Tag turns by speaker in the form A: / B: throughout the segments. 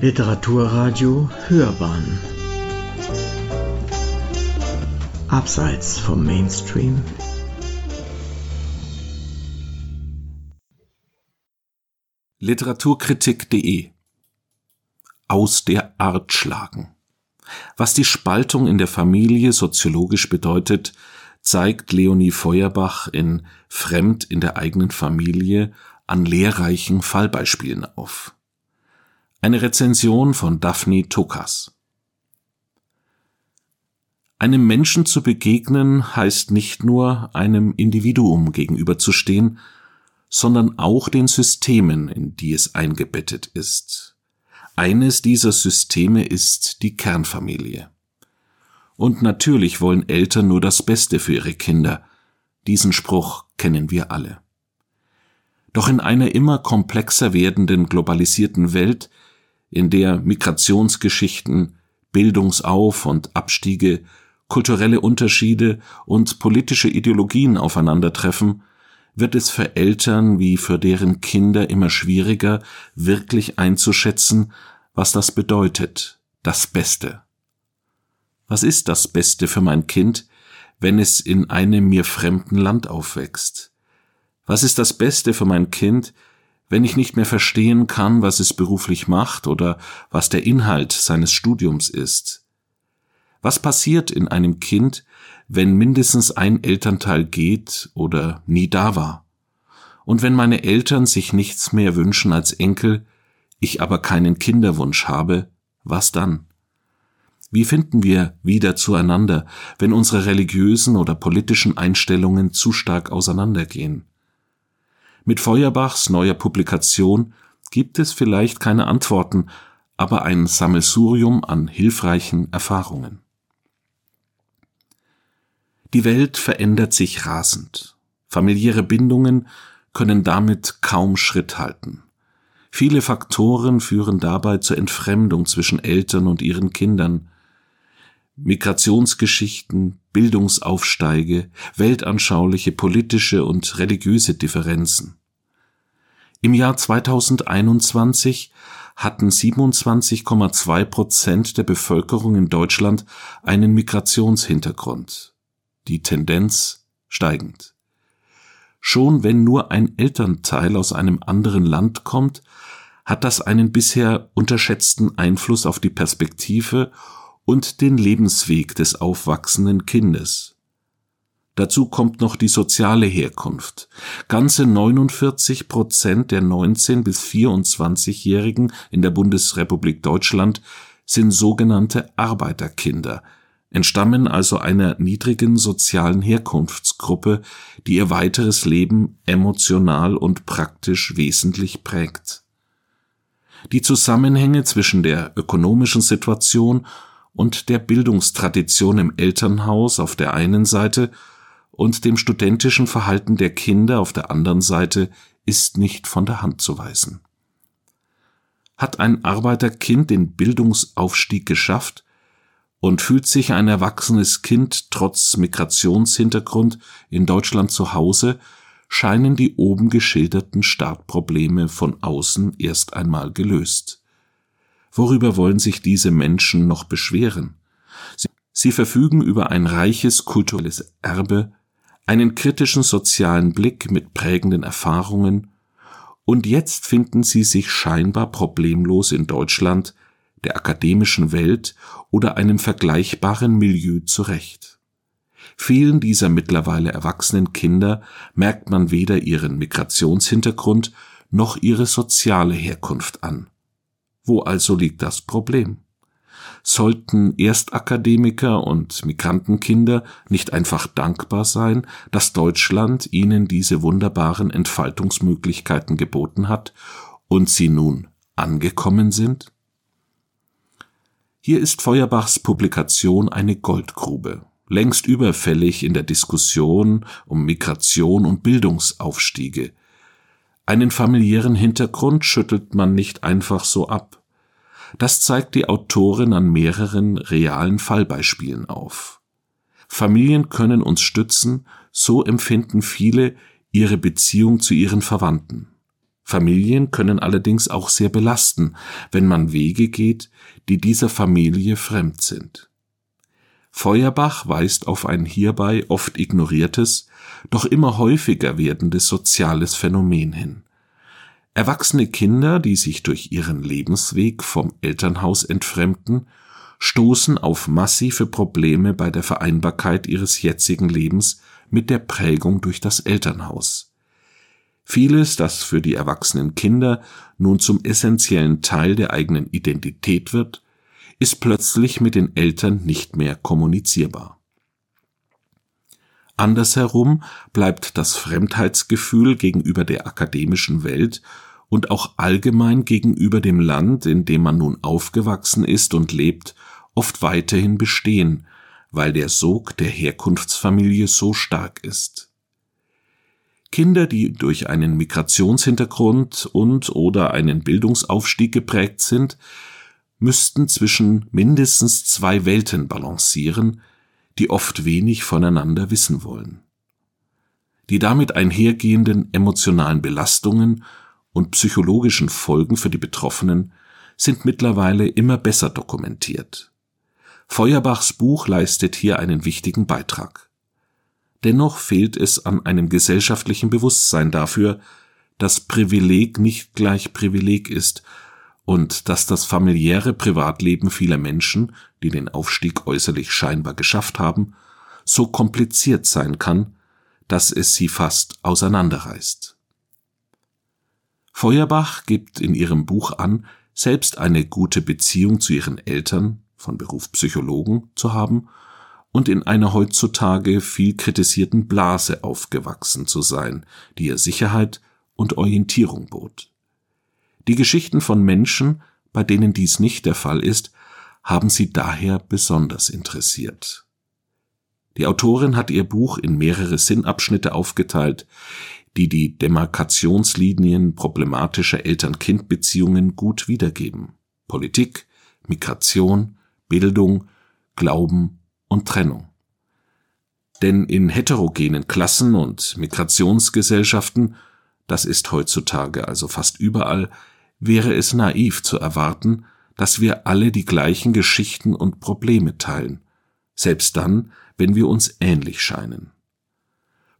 A: Literaturradio Hörbahn Abseits vom Mainstream
B: Literaturkritik.de Aus der Art schlagen. Was die Spaltung in der Familie soziologisch bedeutet, zeigt Leonie Feuerbach in Fremd in der eigenen Familie an lehrreichen Fallbeispielen auf. Eine Rezension von Daphne Tokas. Einem Menschen zu begegnen heißt nicht nur einem Individuum gegenüberzustehen, sondern auch den Systemen, in die es eingebettet ist. Eines dieser Systeme ist die Kernfamilie. Und natürlich wollen Eltern nur das Beste für ihre Kinder. Diesen Spruch kennen wir alle. Doch in einer immer komplexer werdenden globalisierten Welt, in der Migrationsgeschichten, Bildungsauf- und Abstiege, kulturelle Unterschiede und politische Ideologien aufeinandertreffen, wird es für Eltern wie für deren Kinder immer schwieriger, wirklich einzuschätzen, was das bedeutet, das Beste. Was ist das Beste für mein Kind, wenn es in einem mir fremden Land aufwächst? Was ist das Beste für mein Kind, wenn ich nicht mehr verstehen kann, was es beruflich macht oder was der Inhalt seines Studiums ist? Was passiert in einem Kind, wenn mindestens ein Elternteil geht oder nie da war? Und wenn meine Eltern sich nichts mehr wünschen als Enkel, ich aber keinen Kinderwunsch habe, was dann? Wie finden wir wieder zueinander, wenn unsere religiösen oder politischen Einstellungen zu stark auseinandergehen? Mit Feuerbachs neuer Publikation gibt es vielleicht keine Antworten, aber ein Sammelsurium an hilfreichen Erfahrungen. Die Welt verändert sich rasend. Familiäre Bindungen können damit kaum Schritt halten. Viele Faktoren führen dabei zur Entfremdung zwischen Eltern und ihren Kindern. Migrationsgeschichten, Bildungsaufsteige, weltanschauliche, politische und religiöse Differenzen. Im Jahr 2021 hatten 27,2 Prozent der Bevölkerung in Deutschland einen Migrationshintergrund. Die Tendenz steigend. Schon wenn nur ein Elternteil aus einem anderen Land kommt, hat das einen bisher unterschätzten Einfluss auf die Perspektive und den Lebensweg des aufwachsenden Kindes. Dazu kommt noch die soziale Herkunft. Ganze 49 Prozent der 19 bis 24-Jährigen in der Bundesrepublik Deutschland sind sogenannte Arbeiterkinder, entstammen also einer niedrigen sozialen Herkunftsgruppe, die ihr weiteres Leben emotional und praktisch wesentlich prägt. Die Zusammenhänge zwischen der ökonomischen Situation und der Bildungstradition im Elternhaus auf der einen Seite und dem studentischen Verhalten der Kinder auf der anderen Seite ist nicht von der Hand zu weisen. Hat ein Arbeiterkind den Bildungsaufstieg geschafft und fühlt sich ein erwachsenes Kind trotz Migrationshintergrund in Deutschland zu Hause, scheinen die oben geschilderten Startprobleme von außen erst einmal gelöst. Worüber wollen sich diese Menschen noch beschweren? Sie, sie verfügen über ein reiches kulturelles Erbe, einen kritischen sozialen Blick mit prägenden Erfahrungen, und jetzt finden sie sich scheinbar problemlos in Deutschland, der akademischen Welt oder einem vergleichbaren Milieu zurecht. Vielen dieser mittlerweile erwachsenen Kinder merkt man weder ihren Migrationshintergrund noch ihre soziale Herkunft an. Wo also liegt das Problem? sollten Erstakademiker und Migrantenkinder nicht einfach dankbar sein, dass Deutschland ihnen diese wunderbaren Entfaltungsmöglichkeiten geboten hat und sie nun angekommen sind? Hier ist Feuerbachs Publikation eine Goldgrube, längst überfällig in der Diskussion um Migration und Bildungsaufstiege. Einen familiären Hintergrund schüttelt man nicht einfach so ab. Das zeigt die Autorin an mehreren realen Fallbeispielen auf. Familien können uns stützen, so empfinden viele ihre Beziehung zu ihren Verwandten. Familien können allerdings auch sehr belasten, wenn man Wege geht, die dieser Familie fremd sind. Feuerbach weist auf ein hierbei oft ignoriertes, doch immer häufiger werdendes soziales Phänomen hin. Erwachsene Kinder, die sich durch ihren Lebensweg vom Elternhaus entfremden, stoßen auf massive Probleme bei der Vereinbarkeit ihres jetzigen Lebens mit der Prägung durch das Elternhaus. Vieles, das für die erwachsenen Kinder nun zum essentiellen Teil der eigenen Identität wird, ist plötzlich mit den Eltern nicht mehr kommunizierbar. Andersherum bleibt das Fremdheitsgefühl gegenüber der akademischen Welt und auch allgemein gegenüber dem Land, in dem man nun aufgewachsen ist und lebt, oft weiterhin bestehen, weil der Sog der Herkunftsfamilie so stark ist. Kinder, die durch einen Migrationshintergrund und oder einen Bildungsaufstieg geprägt sind, müssten zwischen mindestens zwei Welten balancieren, die oft wenig voneinander wissen wollen. Die damit einhergehenden emotionalen Belastungen und psychologischen Folgen für die Betroffenen sind mittlerweile immer besser dokumentiert. Feuerbachs Buch leistet hier einen wichtigen Beitrag. Dennoch fehlt es an einem gesellschaftlichen Bewusstsein dafür, dass Privileg nicht gleich Privileg ist und dass das familiäre Privatleben vieler Menschen, die den Aufstieg äußerlich scheinbar geschafft haben, so kompliziert sein kann, dass es sie fast auseinanderreißt. Feuerbach gibt in ihrem Buch an, selbst eine gute Beziehung zu ihren Eltern, von Beruf Psychologen, zu haben und in einer heutzutage viel kritisierten Blase aufgewachsen zu sein, die ihr Sicherheit und Orientierung bot. Die Geschichten von Menschen, bei denen dies nicht der Fall ist, haben sie daher besonders interessiert. Die Autorin hat ihr Buch in mehrere Sinnabschnitte aufgeteilt, die die Demarkationslinien problematischer Eltern-Kind-Beziehungen gut wiedergeben. Politik, Migration, Bildung, Glauben und Trennung. Denn in heterogenen Klassen und Migrationsgesellschaften, das ist heutzutage also fast überall, wäre es naiv zu erwarten, dass wir alle die gleichen Geschichten und Probleme teilen, selbst dann, wenn wir uns ähnlich scheinen.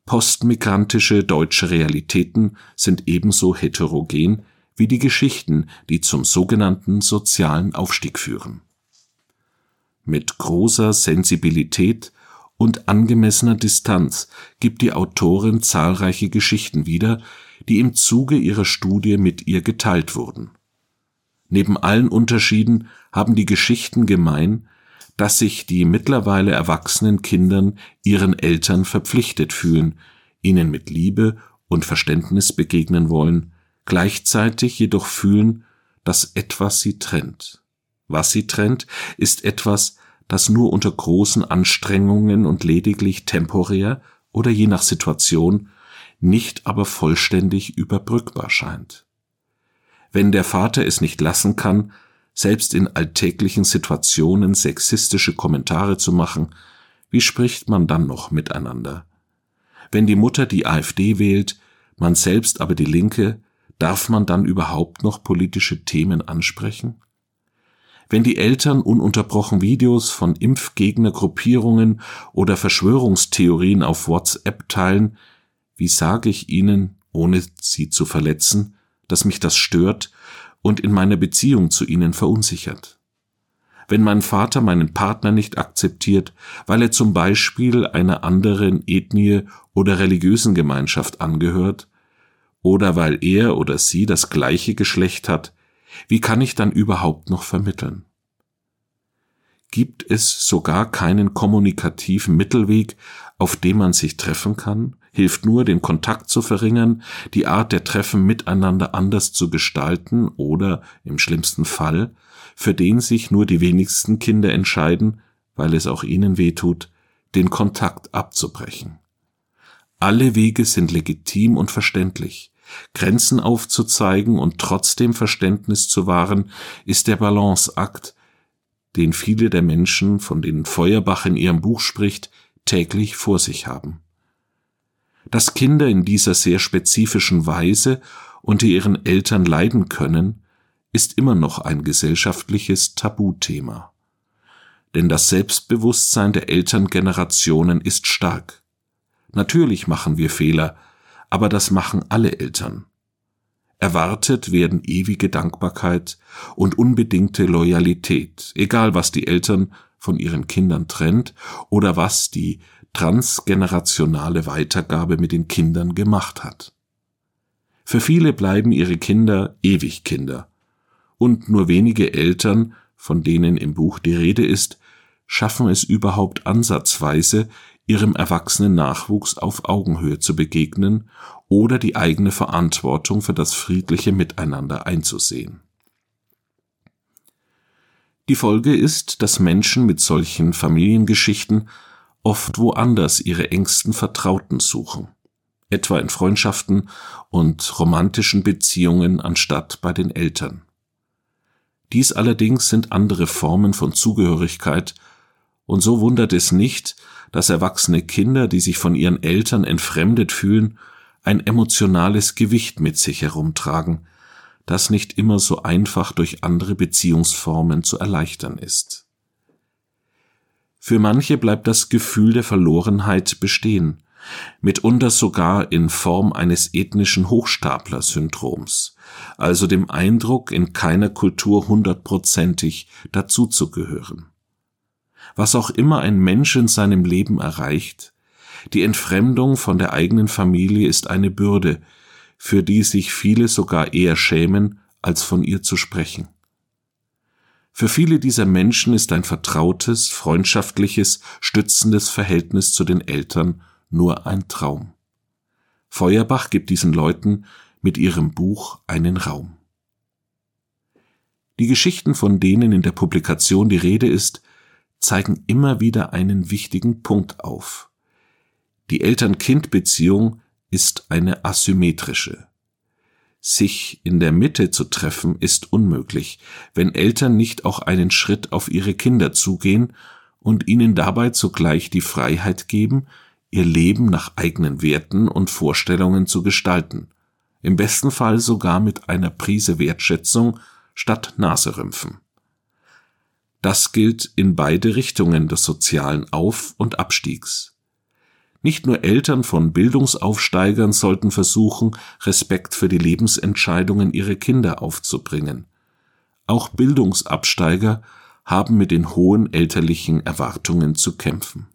B: Postmigrantische deutsche Realitäten sind ebenso heterogen wie die Geschichten, die zum sogenannten sozialen Aufstieg führen. Mit großer Sensibilität und angemessener Distanz gibt die Autorin zahlreiche Geschichten wieder, die im Zuge ihrer Studie mit ihr geteilt wurden. Neben allen Unterschieden haben die Geschichten gemein, dass sich die mittlerweile erwachsenen Kindern ihren Eltern verpflichtet fühlen, ihnen mit Liebe und Verständnis begegnen wollen, gleichzeitig jedoch fühlen, dass etwas sie trennt. Was sie trennt, ist etwas, das nur unter großen Anstrengungen und lediglich temporär oder je nach Situation nicht aber vollständig überbrückbar scheint. Wenn der Vater es nicht lassen kann, selbst in alltäglichen Situationen sexistische Kommentare zu machen, wie spricht man dann noch miteinander? Wenn die Mutter die AfD wählt, man selbst aber die Linke, darf man dann überhaupt noch politische Themen ansprechen? Wenn die Eltern ununterbrochen Videos von Impfgegnergruppierungen oder Verschwörungstheorien auf WhatsApp teilen, wie sage ich ihnen, ohne sie zu verletzen, dass mich das stört und in meiner Beziehung zu ihnen verunsichert? Wenn mein Vater meinen Partner nicht akzeptiert, weil er zum Beispiel einer anderen Ethnie oder religiösen Gemeinschaft angehört, oder weil er oder sie das gleiche Geschlecht hat, wie kann ich dann überhaupt noch vermitteln? Gibt es sogar keinen kommunikativen Mittelweg, auf dem man sich treffen kann? Hilft nur, den Kontakt zu verringern, die Art der Treffen miteinander anders zu gestalten oder, im schlimmsten Fall, für den sich nur die wenigsten Kinder entscheiden, weil es auch ihnen wehtut, den Kontakt abzubrechen. Alle Wege sind legitim und verständlich. Grenzen aufzuzeigen und trotzdem Verständnis zu wahren, ist der Balanceakt, den viele der Menschen, von denen Feuerbach in ihrem Buch spricht, täglich vor sich haben. Dass Kinder in dieser sehr spezifischen Weise unter ihren Eltern leiden können, ist immer noch ein gesellschaftliches Tabuthema. Denn das Selbstbewusstsein der Elterngenerationen ist stark. Natürlich machen wir Fehler, aber das machen alle Eltern. Erwartet werden ewige Dankbarkeit und unbedingte Loyalität, egal was die Eltern von ihren Kindern trennt oder was die transgenerationale Weitergabe mit den Kindern gemacht hat. Für viele bleiben ihre Kinder ewig Kinder, und nur wenige Eltern, von denen im Buch die Rede ist, schaffen es überhaupt ansatzweise, ihrem erwachsenen Nachwuchs auf Augenhöhe zu begegnen oder die eigene Verantwortung für das friedliche Miteinander einzusehen. Die Folge ist, dass Menschen mit solchen Familiengeschichten oft woanders ihre engsten Vertrauten suchen, etwa in Freundschaften und romantischen Beziehungen anstatt bei den Eltern. Dies allerdings sind andere Formen von Zugehörigkeit, und so wundert es nicht, dass erwachsene Kinder, die sich von ihren Eltern entfremdet fühlen, ein emotionales Gewicht mit sich herumtragen, das nicht immer so einfach durch andere Beziehungsformen zu erleichtern ist. Für manche bleibt das Gefühl der Verlorenheit bestehen, mitunter sogar in Form eines ethnischen Hochstapler-Syndroms, also dem Eindruck, in keiner Kultur hundertprozentig dazuzugehören. Was auch immer ein Mensch in seinem Leben erreicht, die Entfremdung von der eigenen Familie ist eine Bürde, für die sich viele sogar eher schämen, als von ihr zu sprechen. Für viele dieser Menschen ist ein vertrautes, freundschaftliches, stützendes Verhältnis zu den Eltern nur ein Traum. Feuerbach gibt diesen Leuten mit ihrem Buch einen Raum. Die Geschichten, von denen in der Publikation die Rede ist, zeigen immer wieder einen wichtigen Punkt auf. Die Eltern-Kind-Beziehung ist eine asymmetrische. Sich in der Mitte zu treffen ist unmöglich, wenn Eltern nicht auch einen Schritt auf ihre Kinder zugehen und ihnen dabei zugleich die Freiheit geben, ihr Leben nach eigenen Werten und Vorstellungen zu gestalten, im besten Fall sogar mit einer Prise Wertschätzung statt Naserümpfen. Das gilt in beide Richtungen des sozialen Auf- und Abstiegs. Nicht nur Eltern von Bildungsaufsteigern sollten versuchen, Respekt für die Lebensentscheidungen ihrer Kinder aufzubringen. Auch Bildungsabsteiger haben mit den hohen elterlichen Erwartungen zu kämpfen.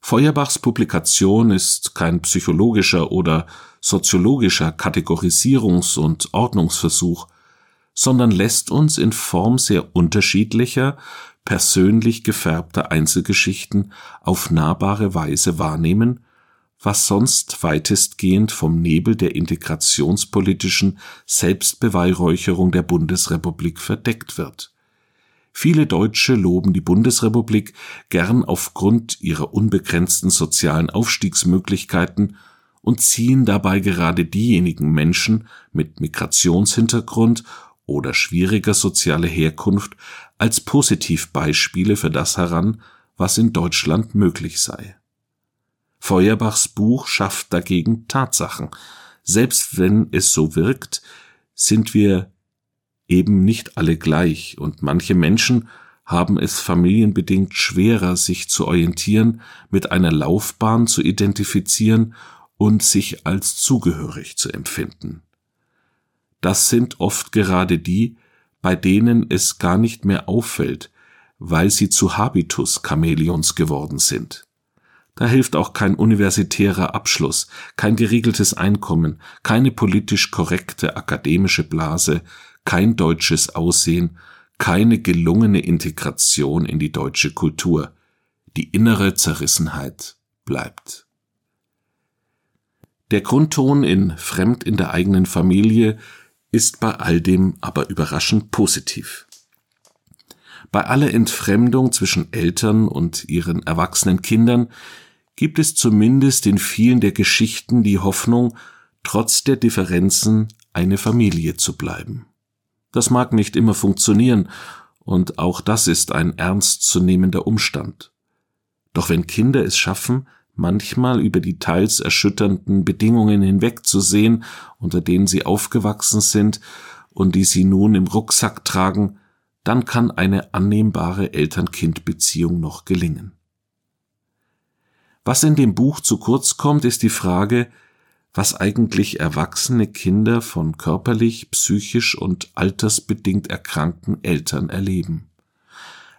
B: Feuerbachs Publikation ist kein psychologischer oder soziologischer Kategorisierungs- und Ordnungsversuch, sondern lässt uns in Form sehr unterschiedlicher, persönlich gefärbter Einzelgeschichten auf nahbare Weise wahrnehmen, was sonst weitestgehend vom Nebel der integrationspolitischen Selbstbeweihräucherung der Bundesrepublik verdeckt wird. Viele Deutsche loben die Bundesrepublik gern aufgrund ihrer unbegrenzten sozialen Aufstiegsmöglichkeiten und ziehen dabei gerade diejenigen Menschen mit Migrationshintergrund oder schwieriger sozialer Herkunft als Positivbeispiele für das heran, was in Deutschland möglich sei. Feuerbachs Buch schafft dagegen Tatsachen. Selbst wenn es so wirkt, sind wir eben nicht alle gleich und manche Menschen haben es familienbedingt schwerer, sich zu orientieren, mit einer Laufbahn zu identifizieren und sich als zugehörig zu empfinden das sind oft gerade die, bei denen es gar nicht mehr auffällt, weil sie zu Habitus-Chamäleons geworden sind. Da hilft auch kein universitärer Abschluss, kein geregeltes Einkommen, keine politisch korrekte akademische Blase, kein deutsches Aussehen, keine gelungene Integration in die deutsche Kultur. Die innere Zerrissenheit bleibt. Der Grundton in Fremd in der eigenen Familie ist bei all dem aber überraschend positiv. Bei aller Entfremdung zwischen Eltern und ihren erwachsenen Kindern gibt es zumindest in vielen der Geschichten die Hoffnung, trotz der Differenzen eine Familie zu bleiben. Das mag nicht immer funktionieren, und auch das ist ein ernstzunehmender Umstand. Doch wenn Kinder es schaffen, manchmal über die teils erschütternden Bedingungen hinwegzusehen, unter denen sie aufgewachsen sind und die sie nun im Rucksack tragen, dann kann eine annehmbare Eltern-Kind-Beziehung noch gelingen. Was in dem Buch zu kurz kommt, ist die Frage, was eigentlich erwachsene Kinder von körperlich, psychisch und altersbedingt erkrankten Eltern erleben.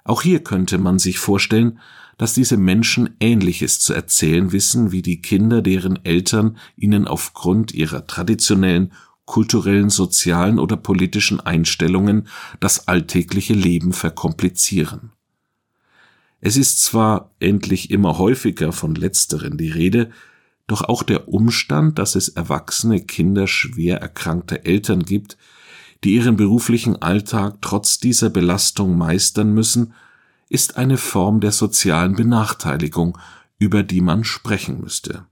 B: Auch hier könnte man sich vorstellen, dass diese Menschen Ähnliches zu erzählen wissen wie die Kinder, deren Eltern ihnen aufgrund ihrer traditionellen, kulturellen, sozialen oder politischen Einstellungen das alltägliche Leben verkomplizieren. Es ist zwar endlich immer häufiger von letzteren die Rede, doch auch der Umstand, dass es erwachsene Kinder schwer erkrankter Eltern gibt, die ihren beruflichen Alltag trotz dieser Belastung meistern müssen, ist eine Form der sozialen Benachteiligung, über die man sprechen müsste.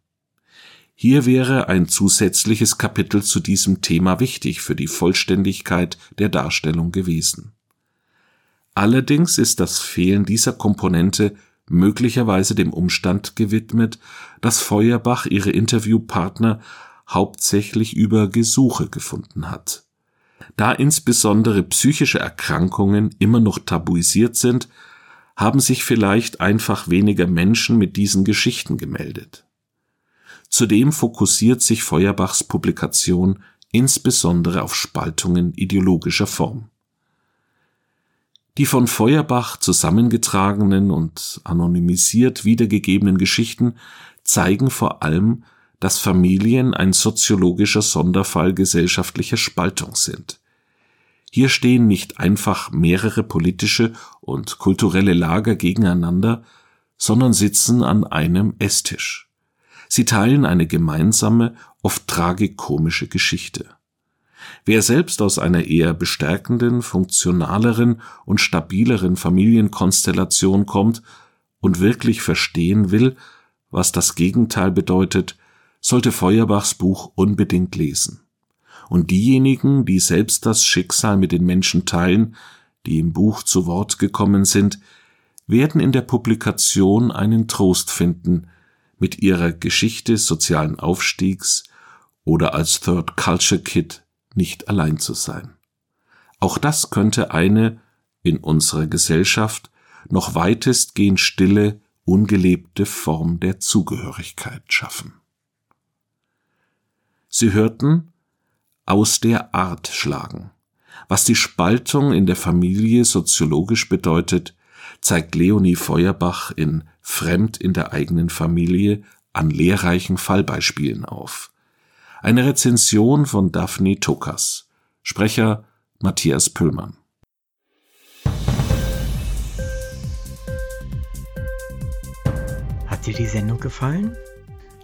B: Hier wäre ein zusätzliches Kapitel zu diesem Thema wichtig für die Vollständigkeit der Darstellung gewesen. Allerdings ist das Fehlen dieser Komponente möglicherweise dem Umstand gewidmet, dass Feuerbach ihre Interviewpartner hauptsächlich über Gesuche gefunden hat. Da insbesondere psychische Erkrankungen immer noch tabuisiert sind, haben sich vielleicht einfach weniger Menschen mit diesen Geschichten gemeldet. Zudem fokussiert sich Feuerbachs Publikation insbesondere auf Spaltungen ideologischer Form. Die von Feuerbach zusammengetragenen und anonymisiert wiedergegebenen Geschichten zeigen vor allem, dass Familien ein soziologischer Sonderfall gesellschaftlicher Spaltung sind. Hier stehen nicht einfach mehrere politische und kulturelle Lager gegeneinander, sondern sitzen an einem Esstisch. Sie teilen eine gemeinsame, oft tragikomische Geschichte. Wer selbst aus einer eher bestärkenden, funktionaleren und stabileren Familienkonstellation kommt und wirklich verstehen will, was das Gegenteil bedeutet, sollte Feuerbachs Buch unbedingt lesen. Und diejenigen, die selbst das Schicksal mit den Menschen teilen, die im Buch zu Wort gekommen sind, werden in der Publikation einen Trost finden, mit ihrer Geschichte sozialen Aufstiegs oder als Third Culture Kid nicht allein zu sein. Auch das könnte eine in unserer Gesellschaft noch weitestgehend stille, ungelebte Form der Zugehörigkeit schaffen. Sie hörten aus der Art schlagen. Was die Spaltung in der Familie soziologisch bedeutet, zeigt Leonie Feuerbach in Fremd in der eigenen Familie an lehrreichen Fallbeispielen auf. Eine Rezension von Daphne Tokas. Sprecher Matthias Pöllmann.
C: Hat dir die Sendung gefallen?